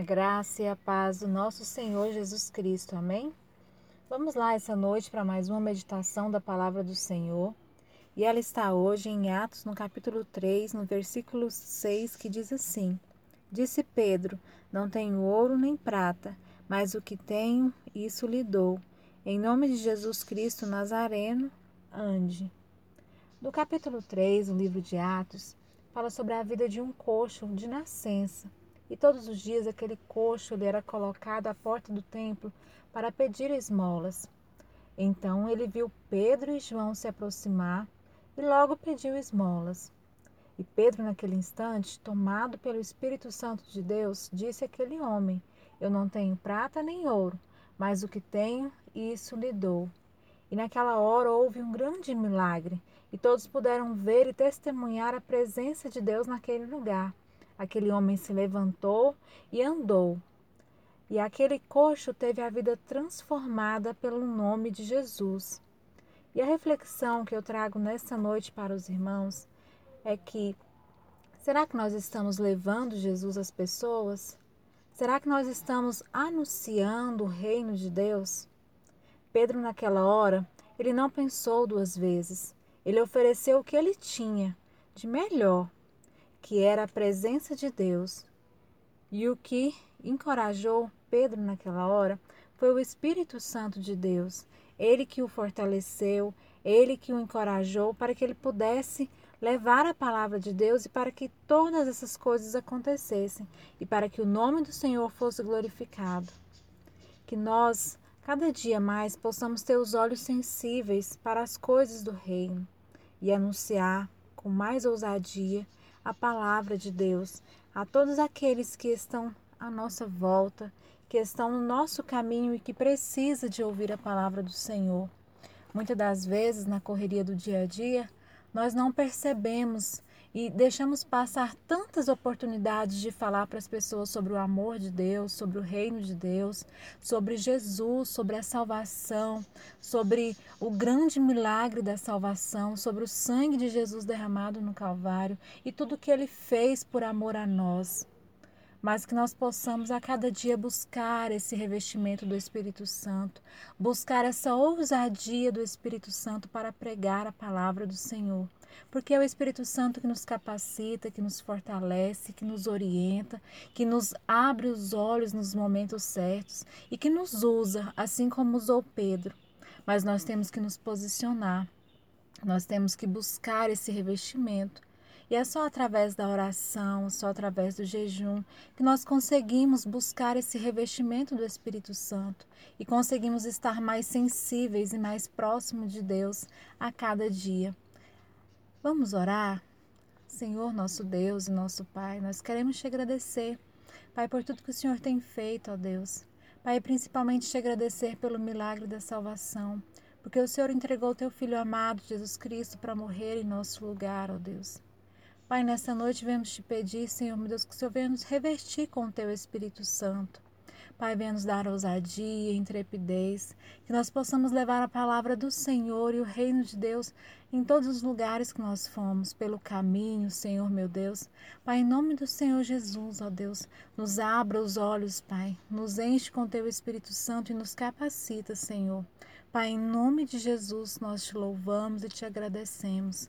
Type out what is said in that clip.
A graça e a paz do nosso Senhor Jesus Cristo. Amém? Vamos lá essa noite para mais uma meditação da palavra do Senhor. E ela está hoje em Atos, no capítulo 3, no versículo 6, que diz assim: Disse Pedro: Não tenho ouro nem prata, mas o que tenho, isso lhe dou. Em nome de Jesus Cristo Nazareno, ande. No capítulo 3, no livro de Atos, fala sobre a vida de um coxo de nascença e todos os dias aquele coxo lhe era colocado à porta do templo para pedir esmolas. Então ele viu Pedro e João se aproximar e logo pediu esmolas. E Pedro, naquele instante, tomado pelo Espírito Santo de Deus, disse àquele homem: Eu não tenho prata nem ouro, mas o que tenho, isso lhe dou. E naquela hora houve um grande milagre, e todos puderam ver e testemunhar a presença de Deus naquele lugar. Aquele homem se levantou e andou. E aquele coxo teve a vida transformada pelo nome de Jesus. E a reflexão que eu trago nesta noite para os irmãos é que será que nós estamos levando Jesus às pessoas? Será que nós estamos anunciando o reino de Deus? Pedro, naquela hora, ele não pensou duas vezes. Ele ofereceu o que ele tinha de melhor que era a presença de Deus. E o que encorajou Pedro naquela hora foi o Espírito Santo de Deus. Ele que o fortaleceu, ele que o encorajou para que ele pudesse levar a palavra de Deus e para que todas essas coisas acontecessem e para que o nome do Senhor fosse glorificado. Que nós, cada dia mais, possamos ter os olhos sensíveis para as coisas do reino e anunciar com mais ousadia a palavra de Deus a todos aqueles que estão à nossa volta, que estão no nosso caminho e que precisa de ouvir a palavra do Senhor. Muitas das vezes, na correria do dia a dia, nós não percebemos e deixamos passar tantas oportunidades de falar para as pessoas sobre o amor de Deus, sobre o reino de Deus, sobre Jesus, sobre a salvação, sobre o grande milagre da salvação, sobre o sangue de Jesus derramado no Calvário e tudo que ele fez por amor a nós mas que nós possamos a cada dia buscar esse revestimento do Espírito Santo, buscar essa ousadia do Espírito Santo para pregar a palavra do Senhor. Porque é o Espírito Santo que nos capacita, que nos fortalece, que nos orienta, que nos abre os olhos nos momentos certos e que nos usa, assim como usou Pedro. Mas nós temos que nos posicionar, nós temos que buscar esse revestimento e é só através da oração, só através do jejum, que nós conseguimos buscar esse revestimento do Espírito Santo e conseguimos estar mais sensíveis e mais próximos de Deus a cada dia. Vamos orar? Senhor, nosso Deus e nosso Pai, nós queremos te agradecer, Pai, por tudo que o Senhor tem feito, ó Deus. Pai, principalmente te agradecer pelo milagre da salvação, porque o Senhor entregou teu Filho amado, Jesus Cristo, para morrer em nosso lugar, ó Deus. Pai, nessa noite vemos te pedir, Senhor, meu Deus, que o Senhor venha nos revestir com o teu Espírito Santo. Pai, venha nos dar ousadia, intrepidez, que nós possamos levar a palavra do Senhor e o reino de Deus em todos os lugares que nós fomos, pelo caminho, Senhor meu Deus. Pai, em nome do Senhor Jesus, ó Deus, nos abra os olhos, Pai, nos enche com teu Espírito Santo e nos capacita, Senhor. Pai, em nome de Jesus, nós te louvamos e te agradecemos.